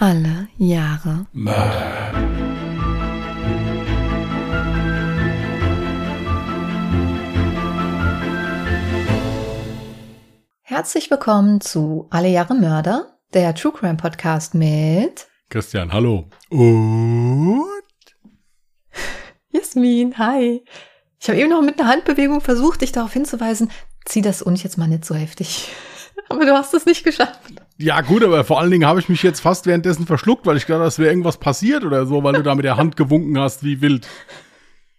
Alle Jahre Mörder. Herzlich willkommen zu Alle Jahre Mörder, der True Crime Podcast mit Christian, hallo. Und Jasmin. Hi. Ich habe eben noch mit einer Handbewegung versucht, dich darauf hinzuweisen, zieh das und jetzt mal nicht so heftig. Aber du hast es nicht geschafft. ja, gut, aber vor allen Dingen habe ich mich jetzt fast währenddessen verschluckt, weil ich dachte, es wäre irgendwas passiert oder so, weil du da mit der Hand gewunken hast, wie wild.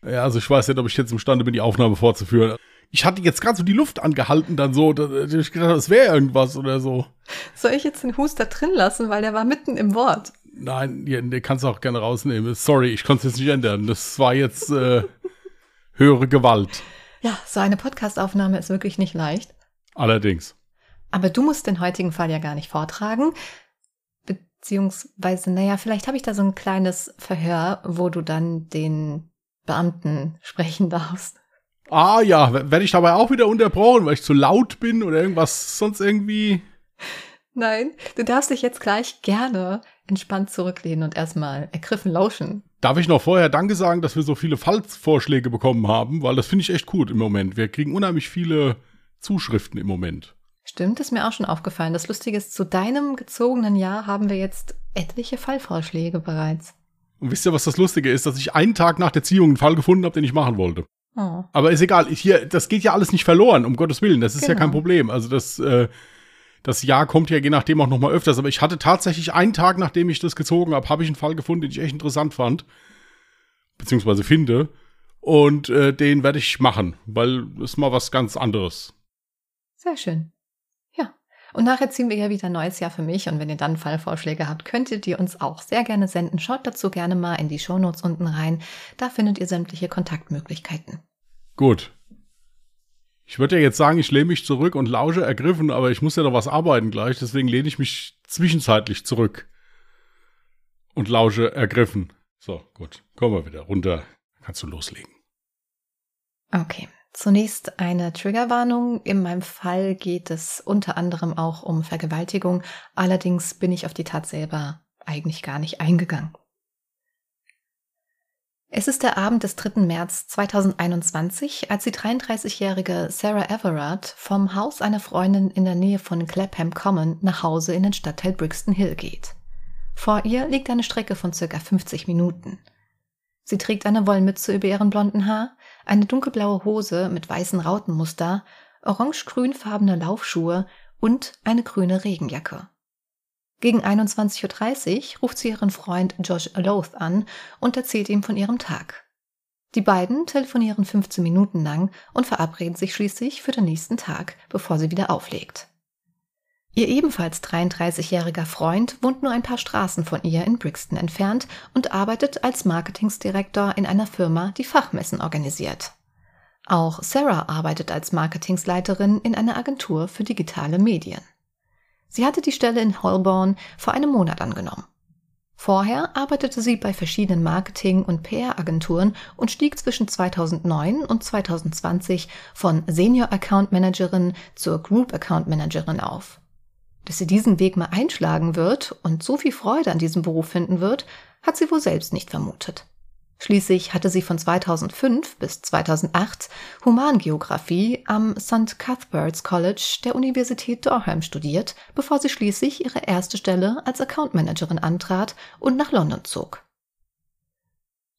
Ja, also ich weiß nicht, ob ich jetzt imstande bin, die Aufnahme fortzuführen. Ich hatte jetzt gerade so die Luft angehalten, dann so, da, da- ich gedacht, es wäre irgendwas oder so. Soll ich jetzt den Huster drin lassen, weil der war mitten im Wort? Nein, den kannst du auch gerne rausnehmen. Sorry, ich konnte es jetzt nicht ändern. Das war jetzt äh, höhere Gewalt. Ja, so eine Podcastaufnahme ist wirklich nicht leicht. Allerdings. Aber du musst den heutigen Fall ja gar nicht vortragen. Beziehungsweise, naja, vielleicht habe ich da so ein kleines Verhör, wo du dann den Beamten sprechen darfst. Ah ja, werde ich dabei auch wieder unterbrochen, weil ich zu laut bin oder irgendwas sonst irgendwie. Nein, du darfst dich jetzt gleich gerne entspannt zurücklehnen und erstmal ergriffen lauschen. Darf ich noch vorher Danke sagen, dass wir so viele Fallvorschläge bekommen haben, weil das finde ich echt gut im Moment. Wir kriegen unheimlich viele Zuschriften im Moment. Stimmt, ist mir auch schon aufgefallen. Das Lustige ist, zu deinem gezogenen Jahr haben wir jetzt etliche Fallvorschläge bereits. Und wisst ihr, was das Lustige ist, dass ich einen Tag nach der Ziehung einen Fall gefunden habe, den ich machen wollte. Oh. Aber ist egal, ich hier, das geht ja alles nicht verloren, um Gottes Willen. Das ist ja Genau. kein Problem. Also das, äh, das Jahr kommt ja je nachdem auch noch mal öfters. Aber ich hatte tatsächlich einen Tag, nachdem ich das gezogen habe, habe ich einen Fall gefunden, den ich echt interessant fand. Beziehungsweise finde. Und äh, den werde ich machen, weil ist mal was ganz anderes. Sehr schön. Und nachher ziehen wir ja wieder ein neues Jahr für mich. Und wenn ihr dann Fallvorschläge habt, könnt ihr die uns auch sehr gerne senden. Schaut dazu gerne mal in die Shownotes unten rein. Da findet ihr sämtliche Kontaktmöglichkeiten. Gut. Ich würde ja jetzt sagen, ich lehne mich zurück und lausche ergriffen, aber ich muss ja noch was arbeiten gleich, deswegen lehne ich mich zwischenzeitlich zurück und lausche ergriffen. So, gut. Kommen wir wieder runter. Kannst du loslegen. Okay. Zunächst eine Triggerwarnung. In meinem Fall geht es unter anderem auch um Vergewaltigung. Allerdings bin ich auf die Tat selber eigentlich gar nicht eingegangen. Es ist der Abend des 3. März 2021, als die 33-jährige Sarah Everard vom Haus einer Freundin in der Nähe von Clapham Common nach Hause in den Stadtteil Brixton Hill geht. Vor ihr liegt eine Strecke von circa 50 Minuten. Sie trägt eine Wollmütze über ihren blonden Haar, eine dunkelblaue Hose mit weißen Rautenmuster, orange-grünfarbene Laufschuhe und eine grüne Regenjacke. Gegen 21.30 Uhr ruft sie ihren Freund Josh Loth an und erzählt ihm von ihrem Tag. Die beiden telefonieren 15 Minuten lang und verabreden sich schließlich für den nächsten Tag, bevor sie wieder auflegt. Ihr ebenfalls 33-jähriger Freund wohnt nur ein paar Straßen von ihr in Brixton entfernt und arbeitet als Marketingsdirektor in einer Firma, die Fachmessen organisiert. Auch Sarah arbeitet als Marketingsleiterin in einer Agentur für digitale Medien. Sie hatte die Stelle in Holborn vor einem Monat angenommen. Vorher arbeitete sie bei verschiedenen Marketing- und PR-Agenturen und stieg zwischen 2009 und 2020 von Senior Account Managerin zur Group Account Managerin auf. Dass sie diesen Weg mal einschlagen wird und so viel Freude an diesem Beruf finden wird, hat sie wohl selbst nicht vermutet. Schließlich hatte sie von 2005 bis 2008 Humangeographie am St. Cuthbert's College der Universität Durham studiert, bevor sie schließlich ihre erste Stelle als Account Managerin antrat und nach London zog.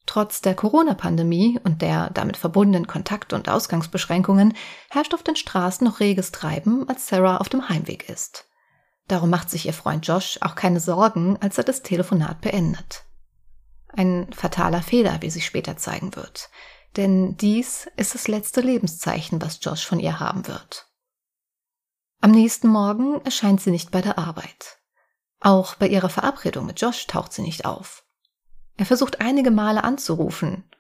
Trotz der Corona-Pandemie und der damit verbundenen Kontakt- und Ausgangsbeschränkungen herrscht auf den Straßen noch reges Treiben, als Sarah auf dem Heimweg ist. Darum macht sich ihr Freund Josh auch keine Sorgen, als er das Telefonat beendet. Ein fataler Fehler, wie sich später zeigen wird. Denn dies ist das letzte Lebenszeichen, was Josh von ihr haben wird. Am nächsten Morgen erscheint sie nicht bei der Arbeit. Auch bei ihrer Verabredung mit Josh taucht sie nicht auf. Er versucht einige Male anzurufen.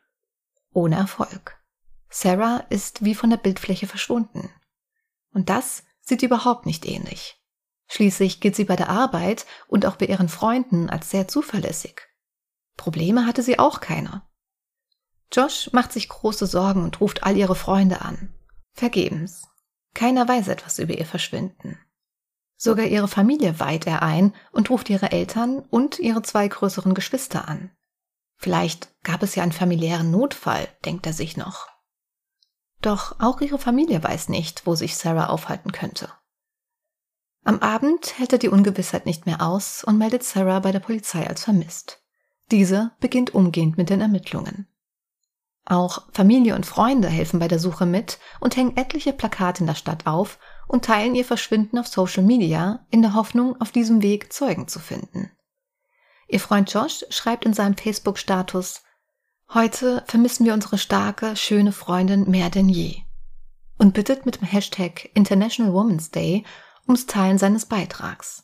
Ohne Erfolg. Sarah ist wie von der Bildfläche verschwunden. Und das sieht überhaupt nicht ähnlich. Schließlich gilt sie bei der Arbeit und auch bei ihren Freunden als sehr zuverlässig. Probleme hatte sie auch keine. Josh macht sich große Sorgen und ruft all ihre Freunde an. Vergebens. Keiner weiß etwas über ihr Verschwinden. Sogar ihre Familie weiht er ein und ruft ihre Eltern und ihre zwei größeren Geschwister an. Vielleicht gab es ja einen familiären Notfall, denkt er sich noch. Doch auch ihre Familie weiß nicht, wo sich Sarah aufhalten könnte. Am Abend hält er die Ungewissheit nicht mehr aus und meldet Sarah bei der Polizei als vermisst. Diese beginnt umgehend mit den Ermittlungen. Auch Familie und Freunde helfen bei der Suche mit und hängen etliche Plakate in der Stadt auf und teilen ihr Verschwinden auf Social Media in der Hoffnung, auf diesem Weg Zeugen zu finden. Ihr Freund Josh schreibt in seinem Facebook-Status, Heute vermissen wir unsere starke, schöne Freundin mehr denn je und bittet mit dem Hashtag International Women's Day ums Teilen seines Beitrags.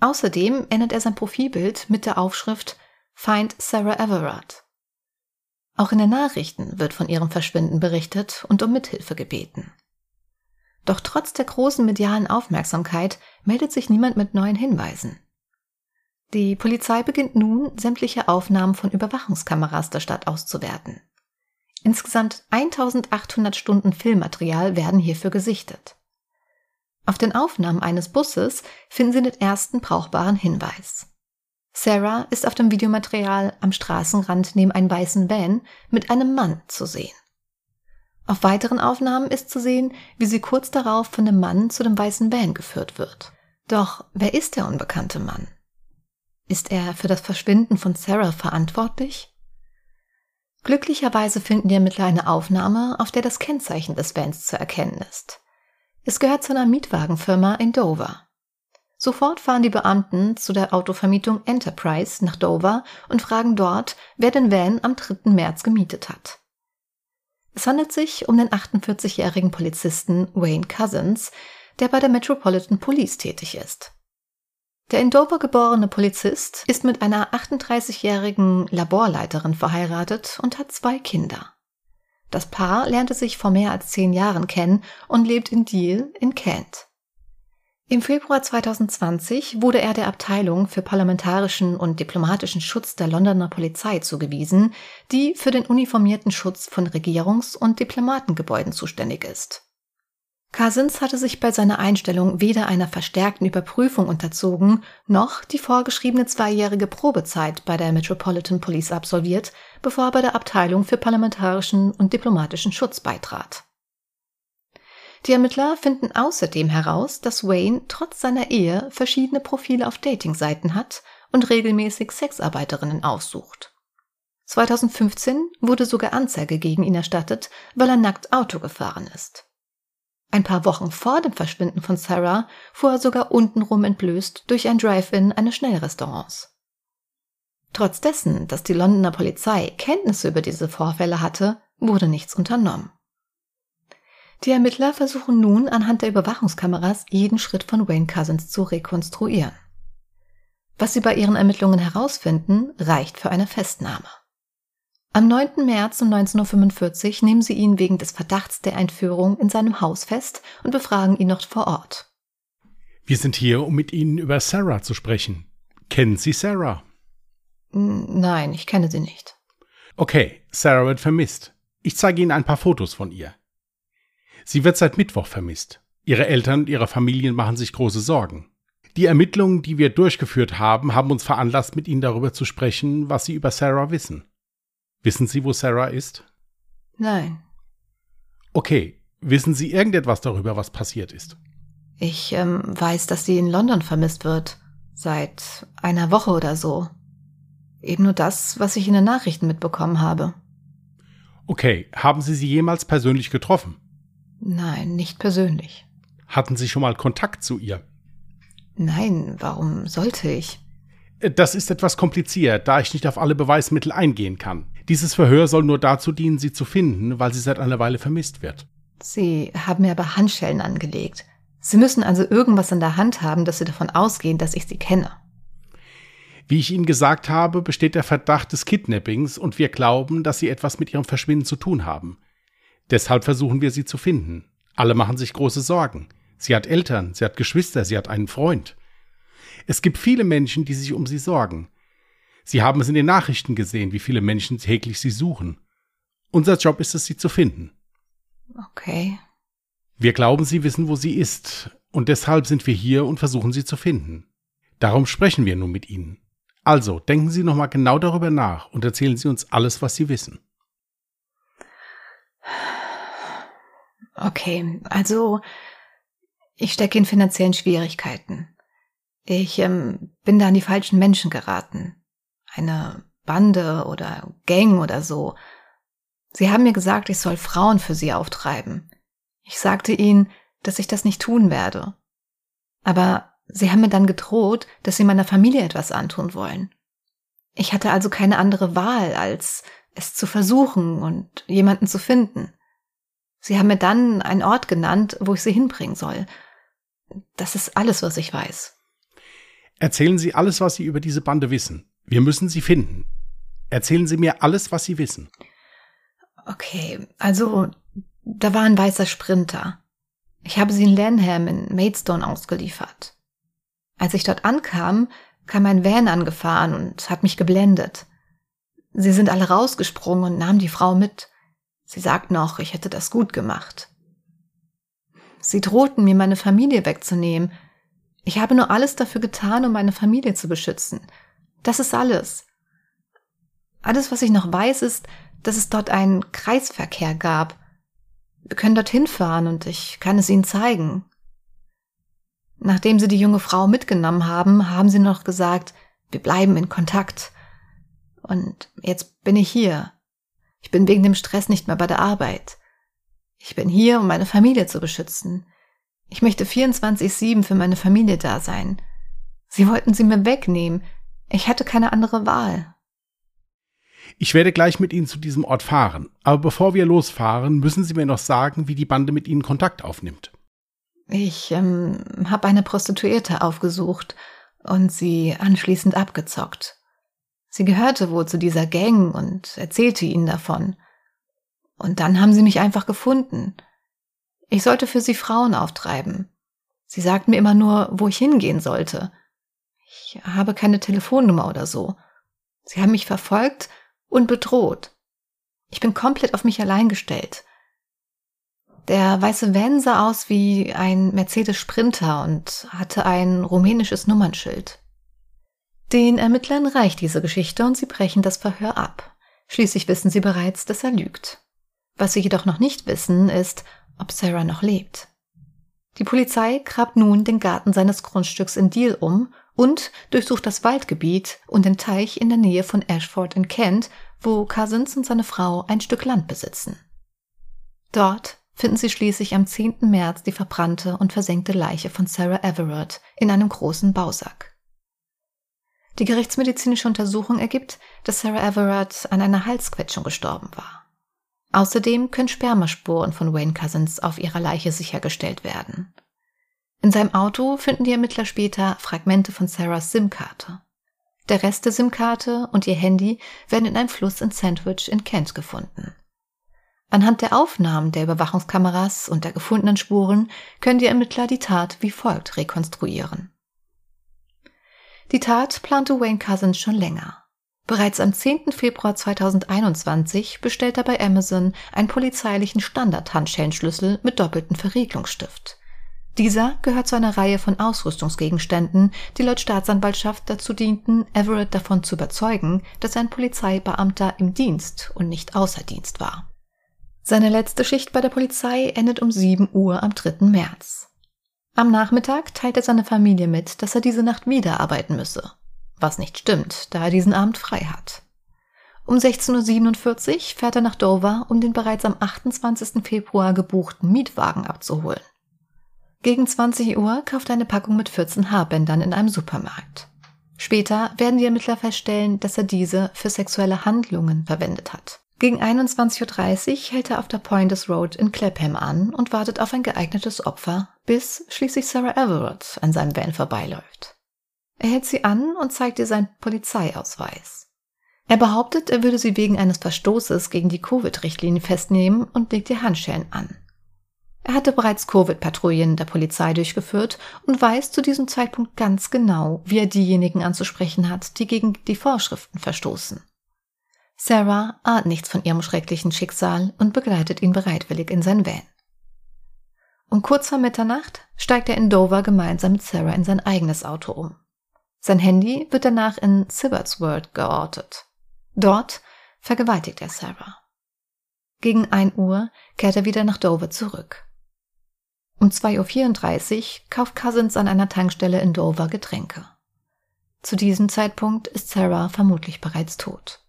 Außerdem ändert er sein Profilbild mit der Aufschrift Find Sarah Everard. Auch in den Nachrichten wird von ihrem Verschwinden berichtet und um Mithilfe gebeten. Doch trotz der großen medialen Aufmerksamkeit meldet sich niemand mit neuen Hinweisen. Die Polizei beginnt nun, sämtliche Aufnahmen von Überwachungskameras der Stadt auszuwerten. Insgesamt 1800 Stunden Filmmaterial werden hierfür gesichtet. Auf den Aufnahmen eines Busses finden Sie den ersten brauchbaren Hinweis. Sarah ist auf dem Videomaterial am Straßenrand neben einem weißen Van mit einem Mann zu sehen. Auf weiteren Aufnahmen ist zu sehen, wie sie kurz darauf von dem Mann zu dem weißen Van geführt wird. Doch wer ist der unbekannte Mann? Ist er für das Verschwinden von Sarah verantwortlich? Glücklicherweise finden die Ermittler eine Aufnahme, auf der das Kennzeichen des Vans zu erkennen ist. Es gehört zu einer Mietwagenfirma in Dover. Sofort fahren die Beamten zu der Autovermietung Enterprise nach Dover und fragen dort, wer den Van am 3. März gemietet hat. Es handelt sich um den 48-jährigen Polizisten Wayne Cousins, der bei der Metropolitan Police tätig ist. Der in Dover geborene Polizist ist mit einer 38-jährigen Laborleiterin verheiratet und hat zwei Kinder. Das Paar lernte sich vor mehr als zehn Jahren kennen und lebt in Deal in Kent. Im Februar 2020 wurde er der Abteilung für parlamentarischen und diplomatischen Schutz der Londoner Polizei zugewiesen, die für den uniformierten Schutz von Regierungs- und Diplomatengebäuden zuständig ist. Cousins hatte sich bei seiner Einstellung weder einer verstärkten Überprüfung unterzogen, noch die vorgeschriebene zweijährige Probezeit bei der Metropolitan Police absolviert, bevor er bei der Abteilung für parlamentarischen und diplomatischen Schutz beitrat. Die Ermittler finden außerdem heraus, dass Wayne trotz seiner Ehe verschiedene Profile auf Datingseiten hat und regelmäßig Sexarbeiterinnen aufsucht. 2015 wurde sogar Anzeige gegen ihn erstattet, weil er nackt Auto gefahren ist. Ein paar Wochen vor dem Verschwinden von Sarah fuhr er sogar untenrum entblößt durch ein Drive-In eines Schnellrestaurants. Trotz dessen, dass die Londoner Polizei Kenntnisse über diese Vorfälle hatte, wurde nichts unternommen. Die Ermittler versuchen nun anhand der Überwachungskameras jeden Schritt von Wayne Cousins zu rekonstruieren. Was sie bei ihren Ermittlungen herausfinden, reicht für eine Festnahme. Am 9. März um 19.45 Uhr nehmen sie ihn wegen des Verdachts der Entführung in seinem Haus fest und befragen ihn noch vor Ort. Wir sind hier, um mit Ihnen über Sarah zu sprechen. Kennen Sie Sarah? Nein, ich kenne sie nicht. Okay, Sarah wird vermisst. Ich zeige Ihnen ein paar Fotos von ihr. Sie wird seit Mittwoch vermisst. Ihre Eltern und ihre Familien machen sich große Sorgen. Die Ermittlungen, die wir durchgeführt haben, haben uns veranlasst, mit Ihnen darüber zu sprechen, was Sie über Sarah wissen. Wissen Sie, wo Sarah ist? Nein. Okay, wissen Sie irgendetwas darüber, was passiert ist? Ich ähm, weiß, dass sie in London vermisst wird. Seit einer Woche oder so. Eben nur das, was ich in den Nachrichten mitbekommen habe. Okay, haben Sie sie jemals persönlich getroffen? Nein, nicht persönlich. Hatten Sie schon mal Kontakt zu ihr? Nein, warum sollte ich? Äh, das ist etwas kompliziert, da ich nicht auf alle Beweismittel eingehen kann. Dieses Verhör soll nur dazu dienen, sie zu finden, weil sie seit einer Weile vermisst wird. Sie haben mir aber Handschellen angelegt. Sie müssen also irgendwas in der Hand haben, dass Sie davon ausgehen, dass ich Sie kenne. Wie ich Ihnen gesagt habe, besteht der Verdacht des Kidnappings und wir glauben, dass Sie etwas mit Ihrem Verschwinden zu tun haben. Deshalb versuchen wir sie zu finden. Alle machen sich große Sorgen. Sie hat Eltern, sie hat Geschwister, sie hat einen Freund. Es gibt viele Menschen, die sich um sie sorgen. Sie haben es in den Nachrichten gesehen, wie viele Menschen täglich sie suchen. Unser Job ist es, sie zu finden. Okay. Wir glauben, Sie wissen, wo sie ist. Und deshalb sind wir hier und versuchen sie zu finden. Darum sprechen wir nun mit Ihnen. Also, denken Sie nochmal genau darüber nach und erzählen Sie uns alles, was Sie wissen. Okay, also ich stecke in finanziellen Schwierigkeiten. Ich ähm, bin da an die falschen Menschen geraten. Eine Bande oder Gang oder so. Sie haben mir gesagt, ich soll Frauen für sie auftreiben. Ich sagte ihnen, dass ich das nicht tun werde. Aber sie haben mir dann gedroht, dass sie meiner Familie etwas antun wollen. Ich hatte also keine andere Wahl, als es zu versuchen und jemanden zu finden. Sie haben mir dann einen Ort genannt, wo ich sie hinbringen soll. Das ist alles, was ich weiß. Erzählen Sie alles, was Sie über diese Bande wissen. Wir müssen sie finden. Erzählen Sie mir alles, was Sie wissen. Okay, also da war ein weißer Sprinter. Ich habe sie in Lanham in Maidstone ausgeliefert. Als ich dort ankam, kam ein Van angefahren und hat mich geblendet. Sie sind alle rausgesprungen und nahmen die Frau mit. Sie sagten auch, ich hätte das gut gemacht. Sie drohten mir meine Familie wegzunehmen. Ich habe nur alles dafür getan, um meine Familie zu beschützen. Das ist alles. Alles, was ich noch weiß, ist, dass es dort einen Kreisverkehr gab. Wir können dorthin fahren und ich kann es Ihnen zeigen. Nachdem Sie die junge Frau mitgenommen haben, haben Sie noch gesagt, wir bleiben in Kontakt. Und jetzt bin ich hier. Ich bin wegen dem Stress nicht mehr bei der Arbeit. Ich bin hier, um meine Familie zu beschützen. Ich möchte 24-7 für meine Familie da sein. Sie wollten sie mir wegnehmen. Ich hatte keine andere Wahl. Ich werde gleich mit Ihnen zu diesem Ort fahren. Aber bevor wir losfahren, müssen Sie mir noch sagen, wie die Bande mit Ihnen Kontakt aufnimmt. Ich ähm, habe eine Prostituierte aufgesucht und sie anschließend abgezockt. Sie gehörte wohl zu dieser Gang und erzählte ihnen davon. Und dann haben sie mich einfach gefunden. Ich sollte für sie Frauen auftreiben. Sie sagten mir immer nur, wo ich hingehen sollte. Ich habe keine Telefonnummer oder so. Sie haben mich verfolgt und bedroht. Ich bin komplett auf mich allein gestellt. Der weiße Van sah aus wie ein Mercedes Sprinter und hatte ein rumänisches Nummernschild. Den Ermittlern reicht diese Geschichte und sie brechen das Verhör ab. Schließlich wissen sie bereits, dass er lügt. Was sie jedoch noch nicht wissen, ist, ob Sarah noch lebt. Die Polizei grabt nun den Garten seines Grundstücks in Deal um und durchsucht das Waldgebiet und den Teich in der Nähe von Ashford in Kent, wo Cousins und seine Frau ein Stück Land besitzen. Dort finden sie schließlich am 10. März die verbrannte und versenkte Leiche von Sarah Everett in einem großen Bausack. Die gerichtsmedizinische Untersuchung ergibt, dass Sarah Everett an einer Halsquetschung gestorben war. Außerdem können Spermaspuren von Wayne Cousins auf ihrer Leiche sichergestellt werden. In seinem Auto finden die Ermittler später Fragmente von Sarahs SIM-Karte. Der Rest der SIM-Karte und ihr Handy werden in einem Fluss in Sandwich in Kent gefunden. Anhand der Aufnahmen der Überwachungskameras und der gefundenen Spuren können die Ermittler die Tat wie folgt rekonstruieren. Die Tat plante Wayne Cousins schon länger. Bereits am 10. Februar 2021 bestellt er bei Amazon einen polizeilichen Standard-Handschellenschlüssel mit doppeltem Verriegelungsstift. Dieser gehört zu einer Reihe von Ausrüstungsgegenständen, die laut Staatsanwaltschaft dazu dienten, Everett davon zu überzeugen, dass ein Polizeibeamter im Dienst und nicht außer Dienst war. Seine letzte Schicht bei der Polizei endet um 7 Uhr am 3. März. Am Nachmittag teilt er seine Familie mit, dass er diese Nacht wieder arbeiten müsse. Was nicht stimmt, da er diesen Abend frei hat. Um 16.47 Uhr fährt er nach Dover, um den bereits am 28. Februar gebuchten Mietwagen abzuholen. Gegen 20 Uhr kauft er eine Packung mit 14 Haarbändern in einem Supermarkt. Später werden die Ermittler feststellen, dass er diese für sexuelle Handlungen verwendet hat. Gegen 21.30 Uhr hält er auf der Pointers Road in Clapham an und wartet auf ein geeignetes Opfer, bis schließlich Sarah Everett an seinem Van vorbeiläuft. Er hält sie an und zeigt ihr seinen Polizeiausweis. Er behauptet, er würde sie wegen eines Verstoßes gegen die Covid-Richtlinie festnehmen und legt ihr Handschellen an. Er hatte bereits Covid-Patrouillen der Polizei durchgeführt und weiß zu diesem Zeitpunkt ganz genau, wie er diejenigen anzusprechen hat, die gegen die Vorschriften verstoßen. Sarah ahnt nichts von ihrem schrecklichen Schicksal und begleitet ihn bereitwillig in sein Van. Um kurz vor Mitternacht steigt er in Dover gemeinsam mit Sarah in sein eigenes Auto um. Sein Handy wird danach in Sibbertsworth geortet. Dort vergewaltigt er Sarah. Gegen 1 Uhr kehrt er wieder nach Dover zurück. Um 2.34 Uhr kauft Cousins an einer Tankstelle in Dover Getränke. Zu diesem Zeitpunkt ist Sarah vermutlich bereits tot.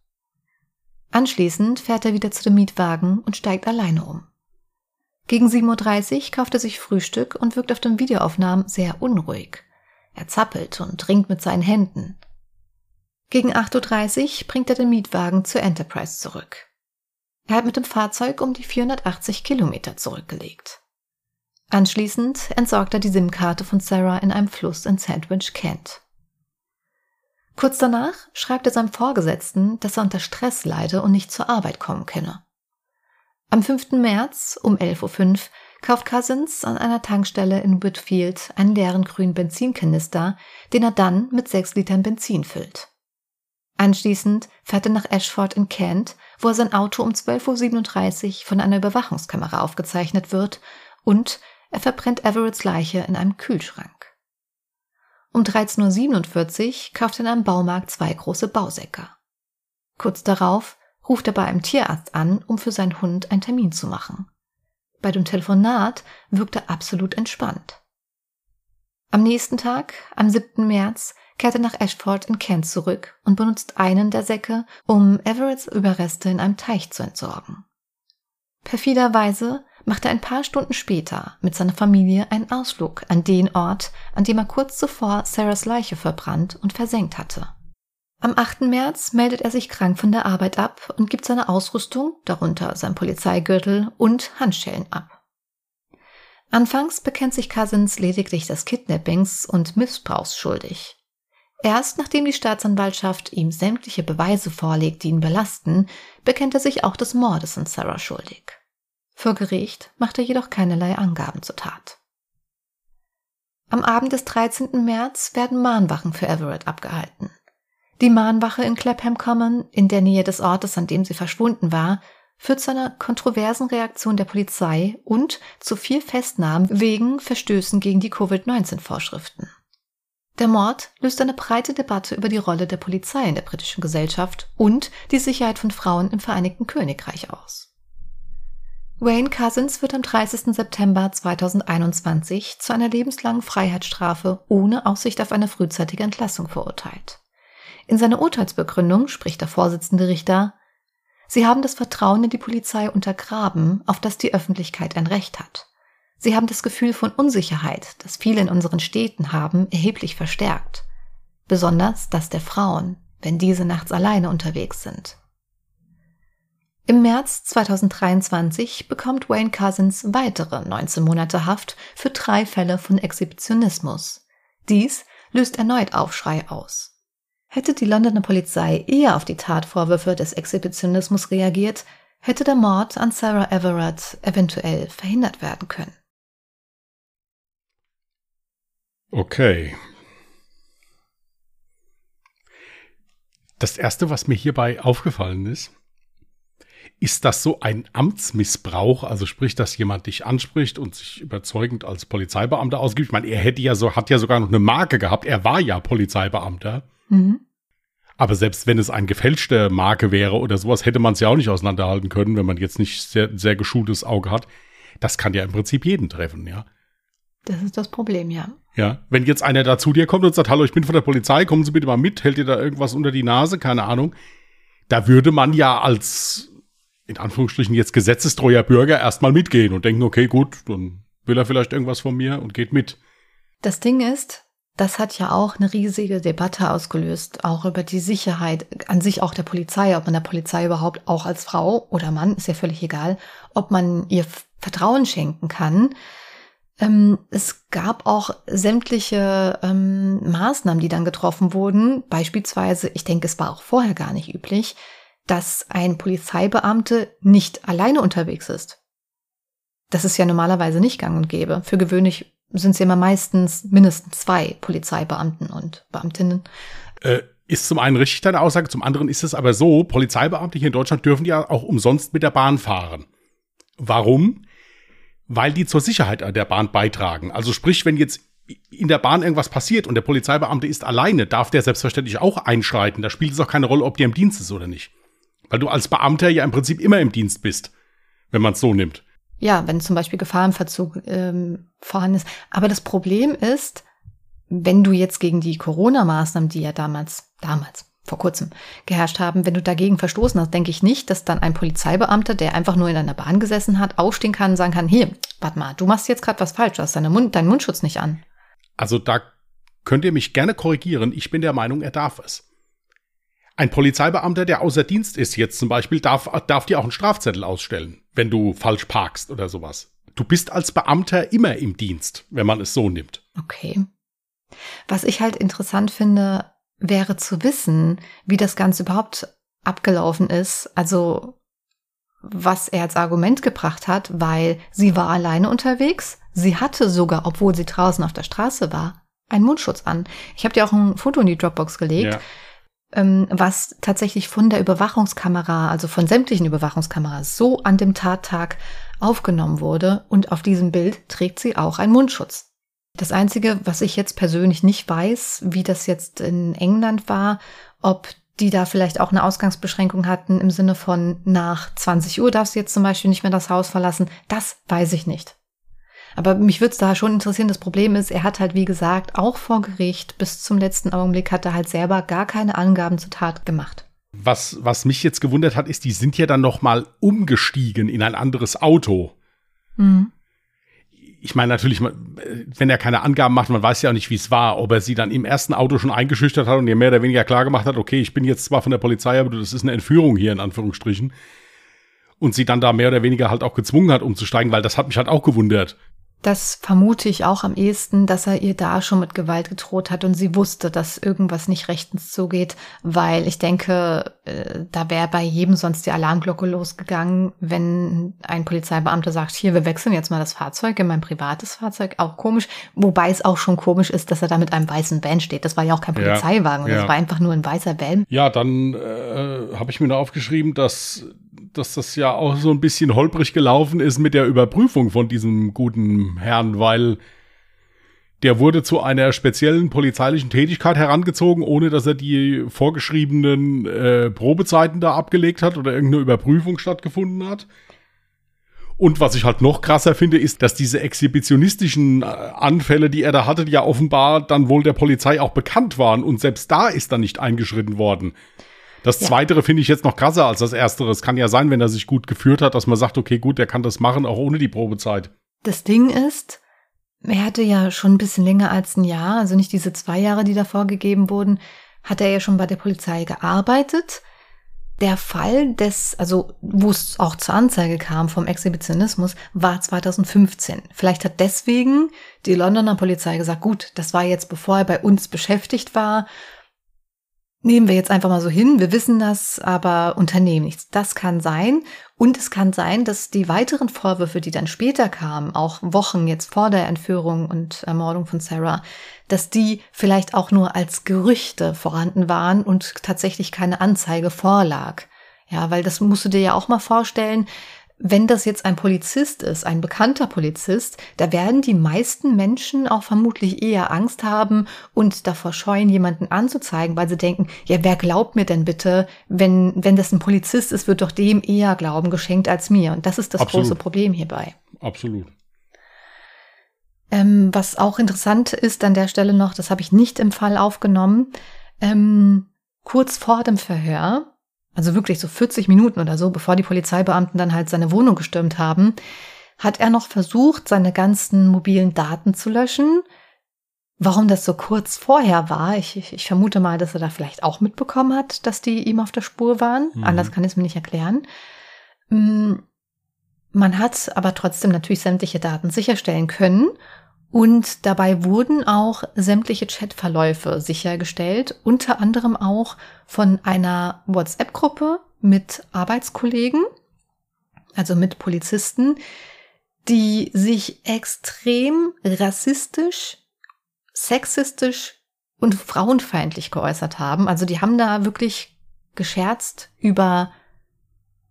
Anschließend fährt er wieder zu dem Mietwagen und steigt alleine um. Gegen 7.30 Uhr kauft er sich Frühstück und wirkt auf den Videoaufnahmen sehr unruhig. Er zappelt und ringt mit seinen Händen. Gegen 8.30 Uhr bringt er den Mietwagen zur Enterprise zurück. Er hat mit dem Fahrzeug um die 480 Kilometer zurückgelegt. Anschließend entsorgt er die SIM-Karte von Sarah in einem Fluss in Sandwich, Kent. Kurz danach schreibt er seinem Vorgesetzten, dass er unter Stress leide und nicht zur Arbeit kommen könne. Am 5. März um 11.05 Uhr kauft Cousins an einer Tankstelle in Whitfield einen leeren grünen Benzinkanister, den er dann mit 6 Litern Benzin füllt. Anschließend fährt er nach Ashford in Kent, wo er sein Auto um 12.37 Uhr von einer Überwachungskamera aufgezeichnet wird und er verbrennt Everetts Leiche in einem Kühlschrank. Um 13.47 Uhr kauft er in einem Baumarkt zwei große Bausäcke. Kurz darauf ruft er bei einem Tierarzt an, um für seinen Hund einen Termin zu machen. Bei dem Telefonat wirkt er absolut entspannt. Am nächsten Tag, am 7. März, kehrt er nach Ashford in Kent zurück und benutzt einen der Säcke, um Everetts Überreste in einem Teich zu entsorgen. Perfiderweise macht er ein paar Stunden später mit seiner Familie einen Ausflug an den Ort, an dem er kurz zuvor Sarahs Leiche verbrannt und versenkt hatte. Am 8. März meldet er sich krank von der Arbeit ab und gibt seine Ausrüstung, darunter sein Polizeigürtel und Handschellen ab. Anfangs bekennt sich Cousins lediglich des Kidnappings und Missbrauchs schuldig. Erst nachdem die Staatsanwaltschaft ihm sämtliche Beweise vorlegt, die ihn belasten, bekennt er sich auch des Mordes an Sarah schuldig. Vor Gericht macht er jedoch keinerlei Angaben zur Tat. Am Abend des 13. März werden Mahnwachen für Everett abgehalten. Die Mahnwache in Clapham Common, in der Nähe des Ortes, an dem sie verschwunden war, führt zu einer kontroversen Reaktion der Polizei und zu vier Festnahmen wegen Verstößen gegen die Covid-19-Vorschriften. Der Mord löst eine breite Debatte über die Rolle der Polizei in der britischen Gesellschaft und die Sicherheit von Frauen im Vereinigten Königreich aus. Wayne Cousins wird am 30. September 2021 zu einer lebenslangen Freiheitsstrafe ohne Aussicht auf eine frühzeitige Entlassung verurteilt. In seiner Urteilsbegründung spricht der Vorsitzende Richter Sie haben das Vertrauen in die Polizei untergraben, auf das die Öffentlichkeit ein Recht hat. Sie haben das Gefühl von Unsicherheit, das viele in unseren Städten haben, erheblich verstärkt. Besonders das der Frauen, wenn diese nachts alleine unterwegs sind. Im März 2023 bekommt Wayne Cousins weitere 19 Monate Haft für drei Fälle von Exhibitionismus. Dies löst erneut Aufschrei aus. Hätte die Londoner Polizei eher auf die Tatvorwürfe des Exhibitionismus reagiert, hätte der Mord an Sarah Everett eventuell verhindert werden können. Okay. Das Erste, was mir hierbei aufgefallen ist, ist das so ein Amtsmissbrauch? Also sprich, dass jemand dich anspricht und sich überzeugend als Polizeibeamter ausgibt. Ich meine, er hätte ja so, hat ja sogar noch eine Marke gehabt. Er war ja Polizeibeamter. Mhm. Aber selbst wenn es eine gefälschte Marke wäre oder sowas, hätte man es ja auch nicht auseinanderhalten können, wenn man jetzt nicht sehr, sehr geschultes Auge hat. Das kann ja im Prinzip jeden treffen, ja. Das ist das Problem, ja. Ja, wenn jetzt einer da zu dir kommt und sagt, hallo, ich bin von der Polizei, kommen Sie bitte mal mit, hält dir da irgendwas unter die Nase, keine Ahnung. Da würde man ja als, in Anführungsstrichen, jetzt gesetzestreuer Bürger erstmal mitgehen und denken, okay, gut, dann will er vielleicht irgendwas von mir und geht mit. Das Ding ist, das hat ja auch eine riesige Debatte ausgelöst, auch über die Sicherheit an sich auch der Polizei, ob man der Polizei überhaupt auch als Frau oder Mann, ist ja völlig egal, ob man ihr Vertrauen schenken kann. Ähm, es gab auch sämtliche ähm, Maßnahmen, die dann getroffen wurden. Beispielsweise, ich denke, es war auch vorher gar nicht üblich, dass ein Polizeibeamte nicht alleine unterwegs ist. Das ist ja normalerweise nicht gang und gäbe. Für gewöhnlich sind es ja immer meistens mindestens zwei Polizeibeamten und Beamtinnen. Äh, ist zum einen richtig deine Aussage, zum anderen ist es aber so, Polizeibeamte hier in Deutschland dürfen ja auch umsonst mit der Bahn fahren. Warum? weil die zur Sicherheit der Bahn beitragen. Also sprich, wenn jetzt in der Bahn irgendwas passiert und der Polizeibeamte ist alleine, darf der selbstverständlich auch einschreiten. Da spielt es auch keine Rolle, ob der im Dienst ist oder nicht. Weil du als Beamter ja im Prinzip immer im Dienst bist, wenn man es so nimmt. Ja, wenn zum Beispiel Gefahrenverzug ähm, vorhanden ist. Aber das Problem ist, wenn du jetzt gegen die Corona-Maßnahmen, die ja damals, damals, vor kurzem geherrscht haben, wenn du dagegen verstoßen hast, denke ich nicht, dass dann ein Polizeibeamter, der einfach nur in einer Bahn gesessen hat, aufstehen kann und sagen kann, hier, warte mal, du machst jetzt gerade was falsch, du hast deine Mund, deinen Mundschutz nicht an. Also da könnt ihr mich gerne korrigieren. Ich bin der Meinung, er darf es. Ein Polizeibeamter, der außer Dienst ist, jetzt zum Beispiel, darf, darf dir auch einen Strafzettel ausstellen, wenn du falsch parkst oder sowas. Du bist als Beamter immer im Dienst, wenn man es so nimmt. Okay. Was ich halt interessant finde, wäre zu wissen, wie das Ganze überhaupt abgelaufen ist. Also, was er als Argument gebracht hat, weil sie war alleine unterwegs. Sie hatte sogar, obwohl sie draußen auf der Straße war, einen Mundschutz an. Ich habe dir auch ein Foto in die Dropbox gelegt. Ja was tatsächlich von der Überwachungskamera, also von sämtlichen Überwachungskameras, so an dem Tattag aufgenommen wurde. Und auf diesem Bild trägt sie auch einen Mundschutz. Das Einzige, was ich jetzt persönlich nicht weiß, wie das jetzt in England war, ob die da vielleicht auch eine Ausgangsbeschränkung hatten im Sinne von nach 20 Uhr darfst du jetzt zum Beispiel nicht mehr das Haus verlassen, das weiß ich nicht. Aber mich würde es da schon interessieren. Das Problem ist, er hat halt, wie gesagt, auch vor Gericht bis zum letzten Augenblick hat er halt selber gar keine Angaben zur Tat gemacht. Was, was mich jetzt gewundert hat, ist, die sind ja dann noch mal umgestiegen in ein anderes Auto. Mhm. Ich meine natürlich, wenn er keine Angaben macht, man weiß ja auch nicht, wie es war, ob er sie dann im ersten Auto schon eingeschüchtert hat und ihr mehr oder weniger klar gemacht hat, okay, ich bin jetzt zwar von der Polizei, aber das ist eine Entführung hier in Anführungsstrichen. Und sie dann da mehr oder weniger halt auch gezwungen hat, umzusteigen, weil das hat mich halt auch gewundert. Das vermute ich auch am ehesten, dass er ihr da schon mit Gewalt gedroht hat und sie wusste, dass irgendwas nicht rechtens zugeht, weil ich denke, äh, da wäre bei jedem sonst die Alarmglocke losgegangen, wenn ein Polizeibeamter sagt, hier, wir wechseln jetzt mal das Fahrzeug in mein privates Fahrzeug. Auch komisch, wobei es auch schon komisch ist, dass er da mit einem weißen Van steht. Das war ja auch kein Polizeiwagen, ja, ja. das war einfach nur ein weißer Van. Ja, dann äh, habe ich mir da aufgeschrieben, dass dass das ja auch so ein bisschen holprig gelaufen ist mit der Überprüfung von diesem guten Herrn, weil der wurde zu einer speziellen polizeilichen Tätigkeit herangezogen, ohne dass er die vorgeschriebenen äh, Probezeiten da abgelegt hat oder irgendeine Überprüfung stattgefunden hat. Und was ich halt noch krasser finde, ist, dass diese exhibitionistischen äh, Anfälle, die er da hatte, ja offenbar dann wohl der Polizei auch bekannt waren. Und selbst da ist dann nicht eingeschritten worden. Das ja. Zweitere finde ich jetzt noch krasser als das Erstere. Es kann ja sein, wenn er sich gut geführt hat, dass man sagt, okay, gut, der kann das machen, auch ohne die Probezeit. Das Ding ist, er hatte ja schon ein bisschen länger als ein Jahr, also nicht diese zwei Jahre, die davor gegeben wurden, hat er ja schon bei der Polizei gearbeitet. Der Fall des, also wo es auch zur Anzeige kam vom Exhibitionismus, war 2015. Vielleicht hat deswegen die Londoner Polizei gesagt, gut, das war jetzt bevor er bei uns beschäftigt war nehmen wir jetzt einfach mal so hin, wir wissen das, aber unternehmen nichts. Das kann sein. Und es kann sein, dass die weiteren Vorwürfe, die dann später kamen, auch Wochen jetzt vor der Entführung und Ermordung von Sarah, dass die vielleicht auch nur als Gerüchte vorhanden waren und tatsächlich keine Anzeige vorlag. Ja, weil das musst du dir ja auch mal vorstellen wenn das jetzt ein Polizist ist, ein bekannter Polizist, da werden die meisten Menschen auch vermutlich eher Angst haben und davor scheuen, jemanden anzuzeigen, weil sie denken, ja, wer glaubt mir denn bitte, wenn, wenn das ein Polizist ist, wird doch dem eher Glauben geschenkt als mir. Und das ist das Absolut. große Problem hierbei. Absolut. Ähm, was auch interessant ist an der Stelle noch, das habe ich nicht im Fall aufgenommen, ähm, kurz vor dem Verhör also wirklich so 40 Minuten oder so, bevor die Polizeibeamten dann halt seine Wohnung gestürmt haben, hat er noch versucht, seine ganzen mobilen Daten zu löschen. Warum das so kurz vorher war, ich, ich, ich vermute mal, dass er da vielleicht auch mitbekommen hat, dass die ihm auf der Spur waren. Mhm. Anders kann ich es mir nicht erklären. Mm, man hat aber trotzdem natürlich sämtliche Daten sicherstellen können und dabei wurden auch sämtliche Chatverläufe sichergestellt, unter anderem auch von einer WhatsApp-Gruppe mit Arbeitskollegen, also mit Polizisten, die sich extrem rassistisch, sexistisch und frauenfeindlich geäußert haben. Also die haben da wirklich gescherzt über,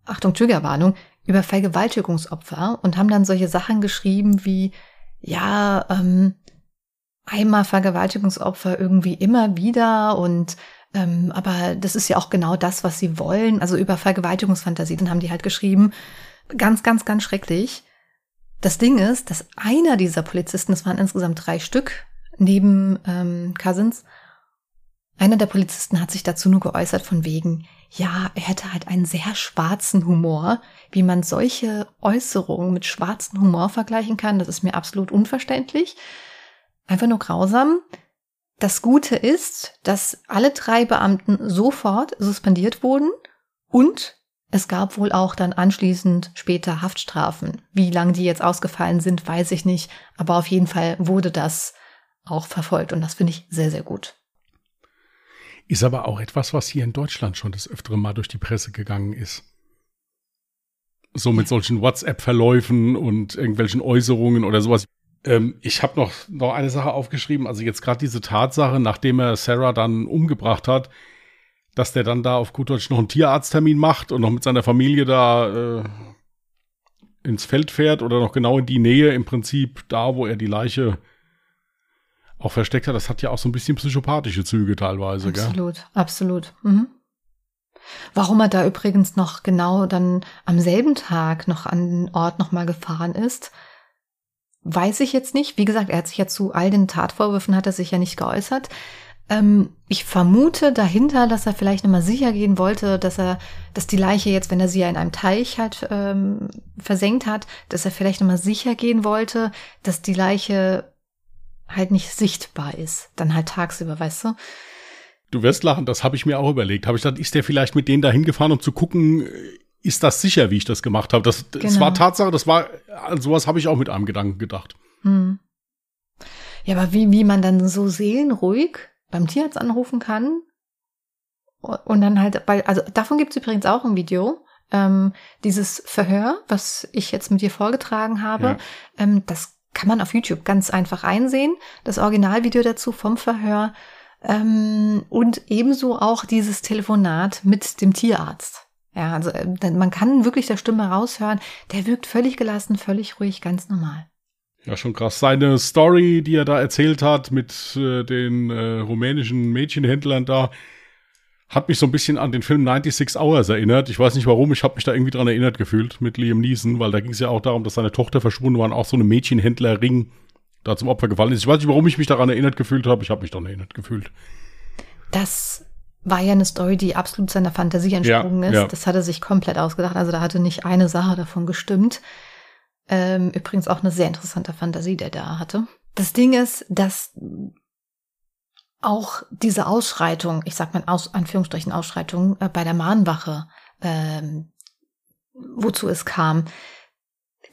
Achtung, Triggerwarnung, über Vergewaltigungsopfer und haben dann solche Sachen geschrieben wie, ja, ähm, einmal Vergewaltigungsopfer irgendwie immer wieder und ähm, aber das ist ja auch genau das, was sie wollen. Also über Vergewaltigungsfantasie, dann haben die halt geschrieben, ganz, ganz, ganz schrecklich. Das Ding ist, dass einer dieser Polizisten, es waren insgesamt drei Stück, neben ähm, Cousins, einer der Polizisten hat sich dazu nur geäußert von wegen, ja, er hätte halt einen sehr schwarzen Humor. Wie man solche Äußerungen mit schwarzem Humor vergleichen kann, das ist mir absolut unverständlich. Einfach nur grausam. Das Gute ist, dass alle drei Beamten sofort suspendiert wurden und es gab wohl auch dann anschließend später Haftstrafen. Wie lang die jetzt ausgefallen sind, weiß ich nicht. Aber auf jeden Fall wurde das auch verfolgt und das finde ich sehr, sehr gut. Ist aber auch etwas, was hier in Deutschland schon das öftere Mal durch die Presse gegangen ist. So mit solchen WhatsApp-Verläufen und irgendwelchen Äußerungen oder sowas. Ähm, ich habe noch, noch eine Sache aufgeschrieben. Also jetzt gerade diese Tatsache, nachdem er Sarah dann umgebracht hat, dass der dann da auf gut Deutsch noch einen Tierarzttermin macht und noch mit seiner Familie da äh, ins Feld fährt oder noch genau in die Nähe, im Prinzip da, wo er die Leiche auch versteckt hat. Das hat ja auch so ein bisschen psychopathische Züge teilweise. Absolut, gell? absolut. Mhm. Warum er da übrigens noch genau dann am selben Tag noch an den Ort nochmal gefahren ist, weiß ich jetzt nicht. Wie gesagt, er hat sich ja zu all den Tatvorwürfen hat er sich ja nicht geäußert. Ähm, ich vermute dahinter, dass er vielleicht nochmal sicher gehen wollte, dass er, dass die Leiche jetzt, wenn er sie ja in einem Teich halt ähm, versenkt hat, dass er vielleicht nochmal sicher gehen wollte, dass die Leiche halt nicht sichtbar ist. Dann halt tagsüber, weißt du? Du wirst lachen, das habe ich mir auch überlegt. Habe ich gedacht, ist der vielleicht mit denen dahin gefahren, um zu gucken, ist das sicher, wie ich das gemacht habe? Das, genau. das war Tatsache, das war, an sowas habe ich auch mit einem Gedanken gedacht. Hm. Ja, aber wie, wie man dann so seelenruhig beim Tierarzt anrufen kann. Und dann halt, weil, also davon gibt es übrigens auch ein Video. Ähm, dieses Verhör, was ich jetzt mit dir vorgetragen habe, ja. ähm, das kann man auf YouTube ganz einfach einsehen. Das Originalvideo dazu vom Verhör. Ähm, und ebenso auch dieses Telefonat mit dem Tierarzt. Ja, also äh, man kann wirklich der Stimme raushören, der wirkt völlig gelassen, völlig ruhig, ganz normal. Ja, schon krass. Seine Story, die er da erzählt hat mit äh, den äh, rumänischen Mädchenhändlern da, hat mich so ein bisschen an den Film 96 Hours erinnert. Ich weiß nicht warum, ich habe mich da irgendwie dran erinnert gefühlt mit Liam Neeson, weil da ging es ja auch darum, dass seine Tochter verschwunden war und auch so eine Mädchenhändlerring da zum Opfer gefallen ist. Ich weiß nicht, warum ich mich daran erinnert gefühlt habe. Ich habe mich daran erinnert gefühlt. Das war ja eine Story, die absolut seiner Fantasie entsprungen ja, ist. Ja. Das hatte sich komplett ausgedacht. Also da hatte nicht eine Sache davon gestimmt. Ähm, übrigens auch eine sehr interessante Fantasie, der da hatte. Das Ding ist, dass auch diese Ausschreitung, ich sag mal aus Anführungsstrichen Ausschreitung äh, bei der Mahnwache, ähm, wozu es kam,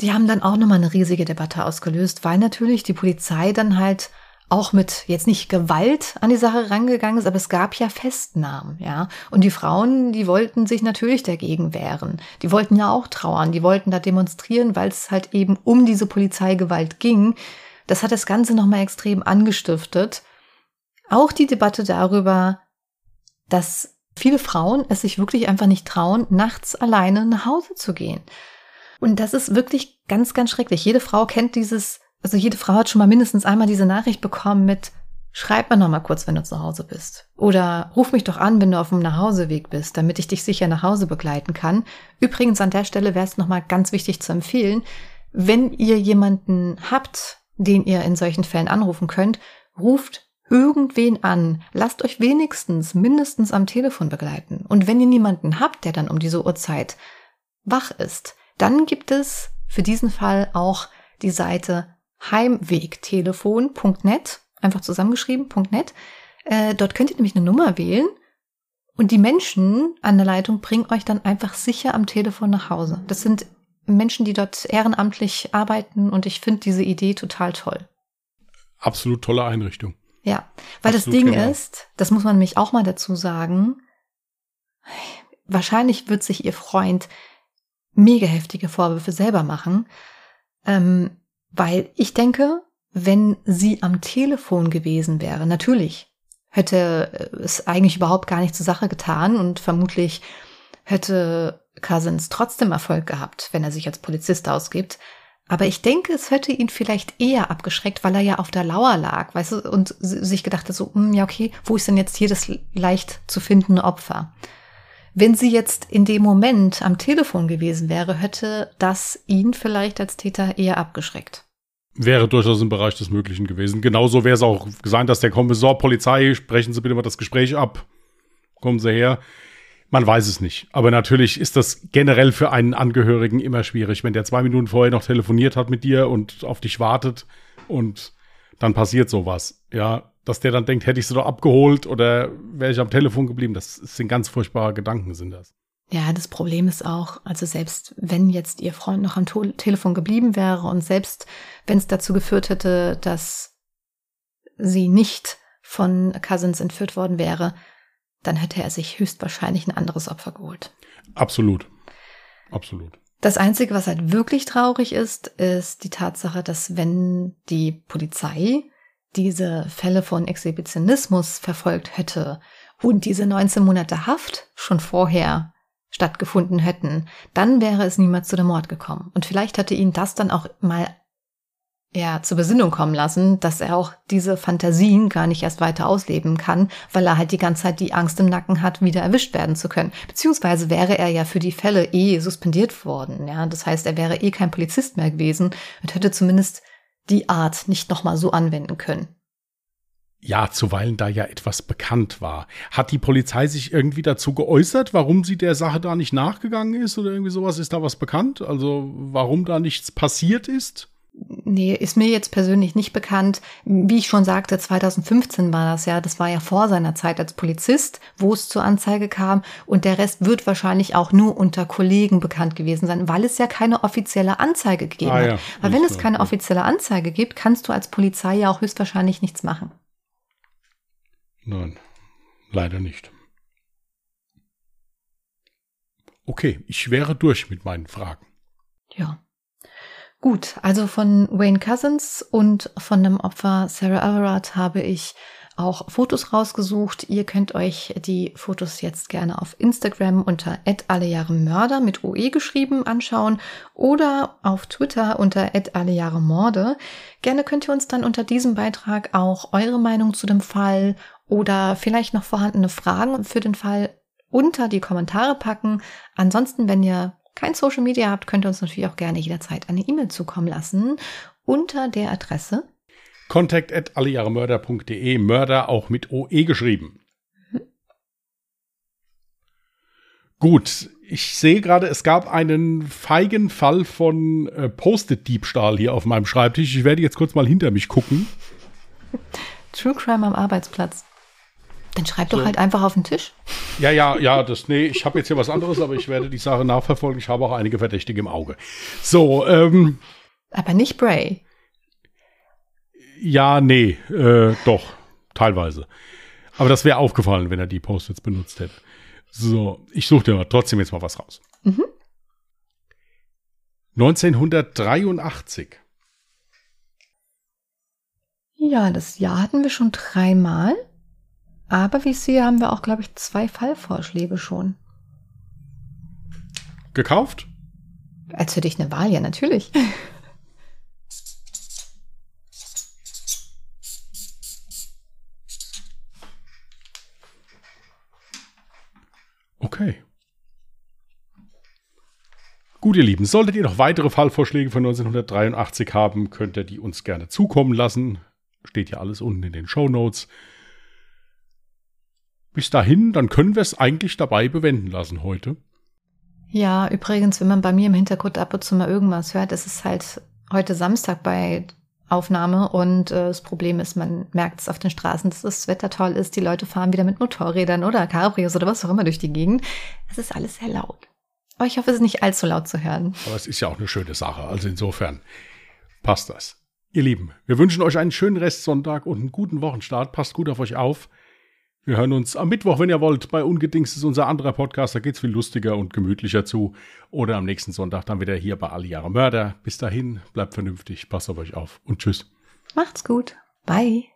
die haben dann auch nochmal eine riesige Debatte ausgelöst, weil natürlich die Polizei dann halt auch mit jetzt nicht Gewalt an die Sache rangegangen ist, aber es gab ja Festnahmen, ja. Und die Frauen, die wollten sich natürlich dagegen wehren. Die wollten ja auch trauern, die wollten da demonstrieren, weil es halt eben um diese Polizeigewalt ging. Das hat das Ganze nochmal extrem angestiftet. Auch die Debatte darüber, dass viele Frauen es sich wirklich einfach nicht trauen, nachts alleine nach Hause zu gehen. Und das ist wirklich ganz, ganz schrecklich. Jede Frau kennt dieses also jede Frau hat schon mal mindestens einmal diese Nachricht bekommen mit Schreib mir noch mal kurz, wenn du zu Hause bist. Oder ruf mich doch an, wenn du auf dem Nachhauseweg bist, damit ich dich sicher nach Hause begleiten kann. Übrigens an der Stelle wäre es noch mal ganz wichtig zu empfehlen, wenn ihr jemanden habt, den ihr in solchen Fällen anrufen könnt, ruft irgendwen an. Lasst euch wenigstens mindestens am Telefon begleiten. Und wenn ihr niemanden habt, der dann um diese Uhrzeit wach ist, dann gibt es für diesen Fall auch die Seite heimwegtelefon.net, einfach zusammengeschrieben.net. Äh, dort könnt ihr nämlich eine Nummer wählen und die Menschen an der Leitung bringen euch dann einfach sicher am Telefon nach Hause. Das sind Menschen, die dort ehrenamtlich arbeiten und ich finde diese Idee total toll. Absolut tolle Einrichtung. Ja, weil Absolut das Ding genau. ist, das muss man nämlich auch mal dazu sagen, wahrscheinlich wird sich ihr Freund mega heftige Vorwürfe selber machen. Ähm, weil ich denke, wenn sie am Telefon gewesen wäre, natürlich hätte es eigentlich überhaupt gar nicht zur Sache getan und vermutlich hätte Cousins trotzdem Erfolg gehabt, wenn er sich als Polizist ausgibt. Aber ich denke, es hätte ihn vielleicht eher abgeschreckt, weil er ja auf der Lauer lag, weißt du, und sich gedacht hat so, hm, ja, okay, wo ist denn jetzt hier das leicht zu findende Opfer? Wenn sie jetzt in dem Moment am Telefon gewesen wäre, hätte das ihn vielleicht als Täter eher abgeschreckt. Wäre durchaus im Bereich des Möglichen gewesen. Genauso wäre es auch sein, dass der Kommissar, Polizei, sprechen Sie bitte mal das Gespräch ab. Kommen Sie her. Man weiß es nicht. Aber natürlich ist das generell für einen Angehörigen immer schwierig, wenn der zwei Minuten vorher noch telefoniert hat mit dir und auf dich wartet und dann passiert sowas. Ja, dass der dann denkt, hätte ich sie doch abgeholt oder wäre ich am Telefon geblieben. Das sind ganz furchtbare Gedanken, sind das. Ja, das Problem ist auch, also selbst wenn jetzt ihr Freund noch am to Telefon geblieben wäre und selbst wenn es dazu geführt hätte, dass sie nicht von Cousins entführt worden wäre, dann hätte er sich höchstwahrscheinlich ein anderes Opfer geholt. Absolut. Absolut. Das Einzige, was halt wirklich traurig ist, ist die Tatsache, dass wenn die Polizei diese Fälle von Exhibitionismus verfolgt hätte und diese 19 Monate Haft schon vorher stattgefunden hätten, dann wäre es niemals zu dem Mord gekommen. Und vielleicht hätte ihn das dann auch mal ja, zur Besinnung kommen lassen, dass er auch diese Fantasien gar nicht erst weiter ausleben kann, weil er halt die ganze Zeit die Angst im Nacken hat, wieder erwischt werden zu können. Beziehungsweise wäre er ja für die Fälle eh suspendiert worden, ja. Das heißt, er wäre eh kein Polizist mehr gewesen und hätte zumindest die Art nicht nochmal so anwenden können. Ja, zuweilen da ja etwas bekannt war. Hat die Polizei sich irgendwie dazu geäußert, warum sie der Sache da nicht nachgegangen ist oder irgendwie sowas? Ist da was bekannt? Also warum da nichts passiert ist? Nee, ist mir jetzt persönlich nicht bekannt. Wie ich schon sagte, 2015 war das ja. Das war ja vor seiner Zeit als Polizist, wo es zur Anzeige kam. Und der Rest wird wahrscheinlich auch nur unter Kollegen bekannt gewesen sein, weil es ja keine offizielle Anzeige gegeben ah, ja. hat. Weil wenn es keine offizielle Anzeige gibt, kannst du als Polizei ja auch höchstwahrscheinlich nichts machen. Nein, leider nicht. Okay, ich wäre durch mit meinen Fragen. Ja. Gut, also von Wayne Cousins und von dem Opfer Sarah Everard habe ich auch Fotos rausgesucht. Ihr könnt euch die Fotos jetzt gerne auf Instagram unter @allejahremörder mit OE geschrieben anschauen oder auf Twitter unter @allejahremorde. Gerne könnt ihr uns dann unter diesem Beitrag auch eure Meinung zu dem Fall oder vielleicht noch vorhandene Fragen für den Fall unter die Kommentare packen. Ansonsten, wenn ihr kein Social Media habt, könnt ihr uns natürlich auch gerne jederzeit eine E-Mail zukommen lassen unter der Adresse contact at allejahremörder.de, Mörder auch mit OE geschrieben. Mhm. Gut, ich sehe gerade, es gab einen feigen Fall von äh, Post-it-Diebstahl hier auf meinem Schreibtisch. Ich werde jetzt kurz mal hinter mich gucken. True Crime am Arbeitsplatz. Dann schreib so. doch halt einfach auf den Tisch. Ja, ja, ja, das, nee, ich habe jetzt hier was anderes, aber ich werde die Sache nachverfolgen. Ich habe auch einige Verdächtige im Auge. So, ähm. Aber nicht Bray. Ja, nee, äh, doch, teilweise. Aber das wäre aufgefallen, wenn er die Post-its benutzt hätte. So, ich suche dir trotzdem jetzt mal was raus. Mhm. 1983. Ja, das Jahr hatten wir schon dreimal. Aber wie ich sehe, haben wir auch, glaube ich, zwei Fallvorschläge schon. Gekauft? Als für dich eine Wahl, ja, natürlich. Okay. Gut, ihr Lieben, solltet ihr noch weitere Fallvorschläge von 1983 haben, könnt ihr die uns gerne zukommen lassen. Steht ja alles unten in den Show Notes bis dahin, dann können wir es eigentlich dabei bewenden lassen heute. Ja, übrigens, wenn man bei mir im Hintergrund ab und zu mal irgendwas hört, ist es halt heute Samstag bei Aufnahme und äh, das Problem ist, man merkt es auf den Straßen, dass das Wetter toll ist, die Leute fahren wieder mit Motorrädern oder Cabrios oder was auch immer durch die Gegend. Es ist alles sehr laut. Aber ich hoffe, es ist nicht allzu laut zu hören. Aber es ist ja auch eine schöne Sache, also insofern passt das. Ihr Lieben, wir wünschen euch einen schönen Restsonntag und einen guten Wochenstart. Passt gut auf euch auf. Wir hören uns am Mittwoch, wenn ihr wollt. Bei Ungedings ist unser anderer Podcast. Da geht es viel lustiger und gemütlicher zu. Oder am nächsten Sonntag dann wieder hier bei Alle Mörder. Bis dahin, bleibt vernünftig, passt auf euch auf und tschüss. Macht's gut. Bye.